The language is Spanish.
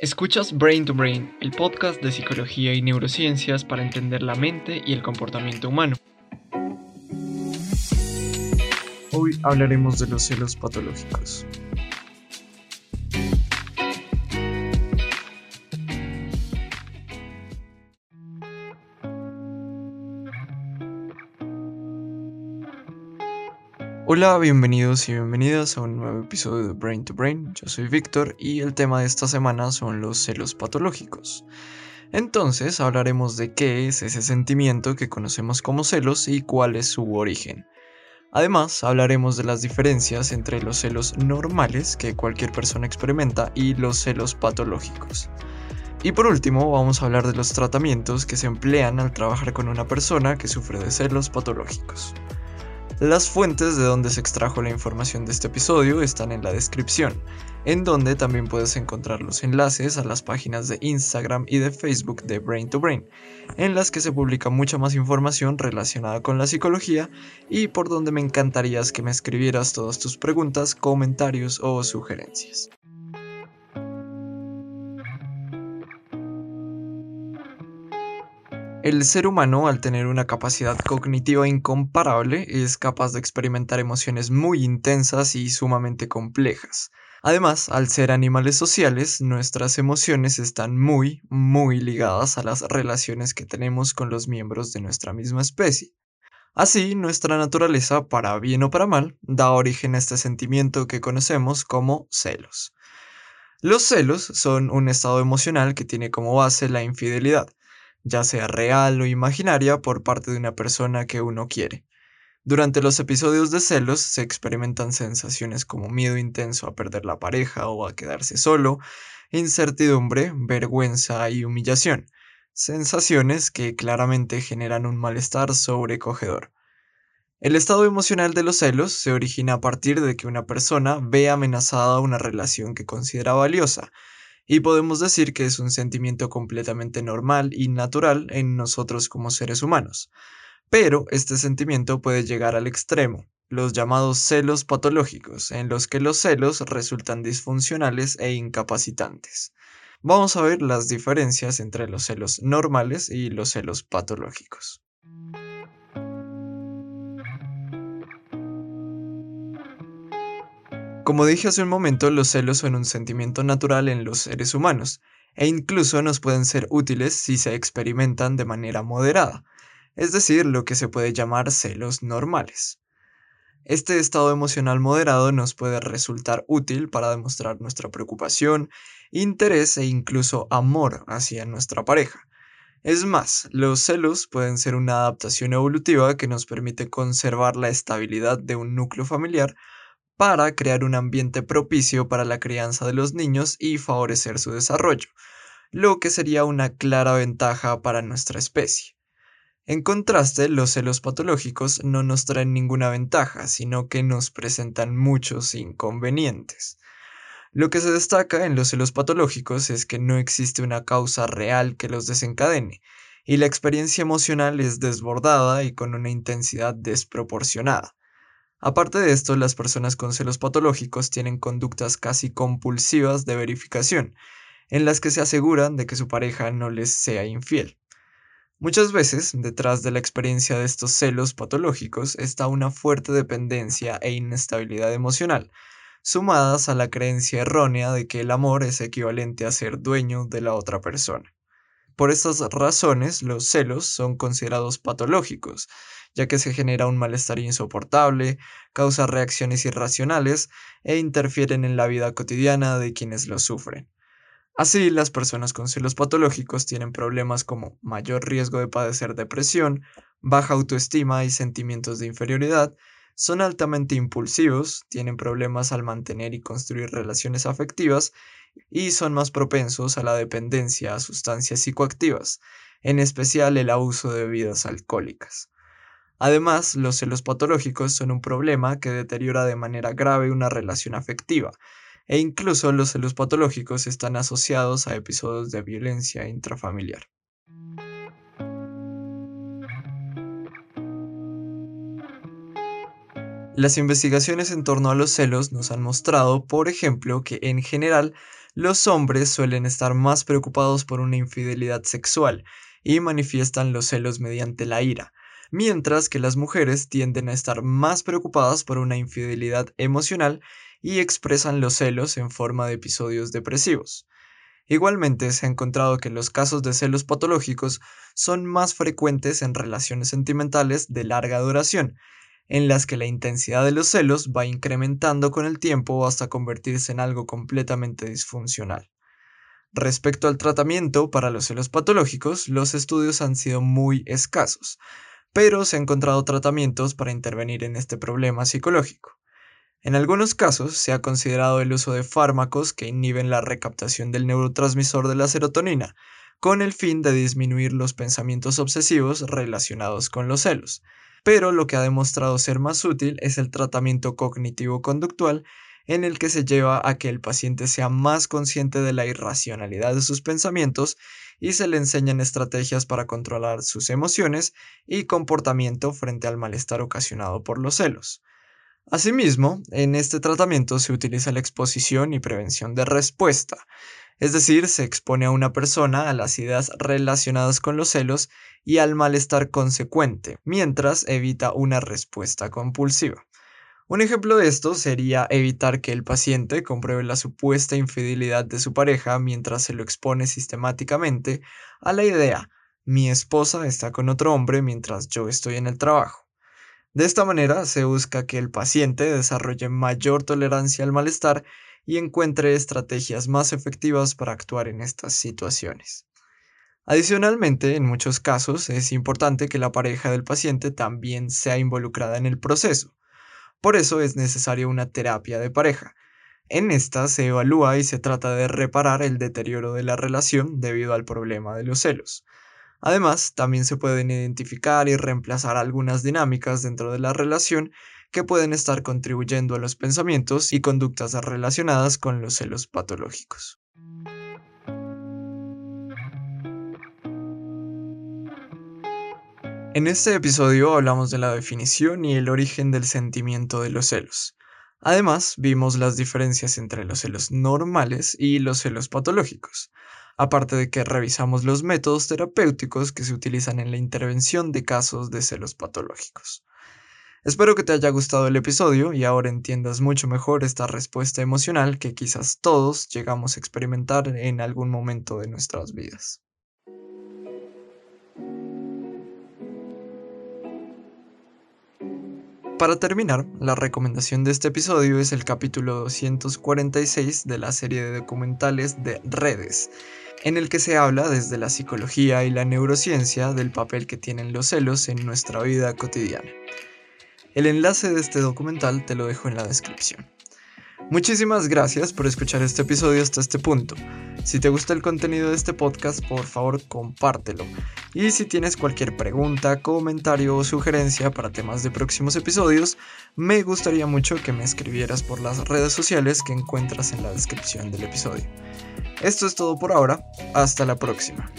Escuchas Brain to Brain, el podcast de psicología y neurociencias para entender la mente y el comportamiento humano. Hoy hablaremos de los celos patológicos. Hola, bienvenidos y bienvenidas a un nuevo episodio de Brain to Brain. Yo soy Víctor y el tema de esta semana son los celos patológicos. Entonces hablaremos de qué es ese sentimiento que conocemos como celos y cuál es su origen. Además, hablaremos de las diferencias entre los celos normales que cualquier persona experimenta y los celos patológicos. Y por último, vamos a hablar de los tratamientos que se emplean al trabajar con una persona que sufre de celos patológicos. Las fuentes de donde se extrajo la información de este episodio están en la descripción, en donde también puedes encontrar los enlaces a las páginas de Instagram y de Facebook de Brain to Brain, en las que se publica mucha más información relacionada con la psicología y por donde me encantaría que me escribieras todas tus preguntas, comentarios o sugerencias. El ser humano, al tener una capacidad cognitiva incomparable, es capaz de experimentar emociones muy intensas y sumamente complejas. Además, al ser animales sociales, nuestras emociones están muy, muy ligadas a las relaciones que tenemos con los miembros de nuestra misma especie. Así, nuestra naturaleza, para bien o para mal, da origen a este sentimiento que conocemos como celos. Los celos son un estado emocional que tiene como base la infidelidad, ya sea real o imaginaria, por parte de una persona que uno quiere. Durante los episodios de celos se experimentan sensaciones como miedo intenso a perder la pareja o a quedarse solo, incertidumbre, vergüenza y humillación, sensaciones que claramente generan un malestar sobrecogedor. El estado emocional de los celos se origina a partir de que una persona ve amenazada una relación que considera valiosa, y podemos decir que es un sentimiento completamente normal y natural en nosotros como seres humanos. Pero este sentimiento puede llegar al extremo, los llamados celos patológicos, en los que los celos resultan disfuncionales e incapacitantes. Vamos a ver las diferencias entre los celos normales y los celos patológicos. Como dije hace un momento, los celos son un sentimiento natural en los seres humanos, e incluso nos pueden ser útiles si se experimentan de manera moderada, es decir, lo que se puede llamar celos normales. Este estado emocional moderado nos puede resultar útil para demostrar nuestra preocupación, interés e incluso amor hacia nuestra pareja. Es más, los celos pueden ser una adaptación evolutiva que nos permite conservar la estabilidad de un núcleo familiar para crear un ambiente propicio para la crianza de los niños y favorecer su desarrollo, lo que sería una clara ventaja para nuestra especie. En contraste, los celos patológicos no nos traen ninguna ventaja, sino que nos presentan muchos inconvenientes. Lo que se destaca en los celos patológicos es que no existe una causa real que los desencadene, y la experiencia emocional es desbordada y con una intensidad desproporcionada. Aparte de esto, las personas con celos patológicos tienen conductas casi compulsivas de verificación, en las que se aseguran de que su pareja no les sea infiel. Muchas veces, detrás de la experiencia de estos celos patológicos está una fuerte dependencia e inestabilidad emocional, sumadas a la creencia errónea de que el amor es equivalente a ser dueño de la otra persona. Por estas razones, los celos son considerados patológicos, ya que se genera un malestar insoportable, causa reacciones irracionales e interfieren en la vida cotidiana de quienes lo sufren. Así, las personas con celos patológicos tienen problemas como mayor riesgo de padecer depresión, baja autoestima y sentimientos de inferioridad, son altamente impulsivos, tienen problemas al mantener y construir relaciones afectivas y son más propensos a la dependencia a sustancias psicoactivas, en especial el abuso de bebidas alcohólicas. Además, los celos patológicos son un problema que deteriora de manera grave una relación afectiva, e incluso los celos patológicos están asociados a episodios de violencia intrafamiliar. Las investigaciones en torno a los celos nos han mostrado, por ejemplo, que en general los hombres suelen estar más preocupados por una infidelidad sexual y manifiestan los celos mediante la ira, mientras que las mujeres tienden a estar más preocupadas por una infidelidad emocional y expresan los celos en forma de episodios depresivos. Igualmente se ha encontrado que los casos de celos patológicos son más frecuentes en relaciones sentimentales de larga duración, en las que la intensidad de los celos va incrementando con el tiempo hasta convertirse en algo completamente disfuncional. Respecto al tratamiento para los celos patológicos, los estudios han sido muy escasos, pero se han encontrado tratamientos para intervenir en este problema psicológico. En algunos casos se ha considerado el uso de fármacos que inhiben la recaptación del neurotransmisor de la serotonina, con el fin de disminuir los pensamientos obsesivos relacionados con los celos. Pero lo que ha demostrado ser más útil es el tratamiento cognitivo-conductual en el que se lleva a que el paciente sea más consciente de la irracionalidad de sus pensamientos y se le enseñan estrategias para controlar sus emociones y comportamiento frente al malestar ocasionado por los celos. Asimismo, en este tratamiento se utiliza la exposición y prevención de respuesta, es decir, se expone a una persona a las ideas relacionadas con los celos y al malestar consecuente, mientras evita una respuesta compulsiva. Un ejemplo de esto sería evitar que el paciente compruebe la supuesta infidelidad de su pareja mientras se lo expone sistemáticamente a la idea mi esposa está con otro hombre mientras yo estoy en el trabajo. De esta manera se busca que el paciente desarrolle mayor tolerancia al malestar y encuentre estrategias más efectivas para actuar en estas situaciones. Adicionalmente, en muchos casos es importante que la pareja del paciente también sea involucrada en el proceso. Por eso es necesaria una terapia de pareja. En esta se evalúa y se trata de reparar el deterioro de la relación debido al problema de los celos. Además, también se pueden identificar y reemplazar algunas dinámicas dentro de la relación que pueden estar contribuyendo a los pensamientos y conductas relacionadas con los celos patológicos. En este episodio hablamos de la definición y el origen del sentimiento de los celos. Además, vimos las diferencias entre los celos normales y los celos patológicos aparte de que revisamos los métodos terapéuticos que se utilizan en la intervención de casos de celos patológicos. Espero que te haya gustado el episodio y ahora entiendas mucho mejor esta respuesta emocional que quizás todos llegamos a experimentar en algún momento de nuestras vidas. Para terminar, la recomendación de este episodio es el capítulo 246 de la serie de documentales de Redes, en el que se habla desde la psicología y la neurociencia del papel que tienen los celos en nuestra vida cotidiana. El enlace de este documental te lo dejo en la descripción. Muchísimas gracias por escuchar este episodio hasta este punto. Si te gusta el contenido de este podcast, por favor compártelo. Y si tienes cualquier pregunta, comentario o sugerencia para temas de próximos episodios, me gustaría mucho que me escribieras por las redes sociales que encuentras en la descripción del episodio. Esto es todo por ahora, hasta la próxima.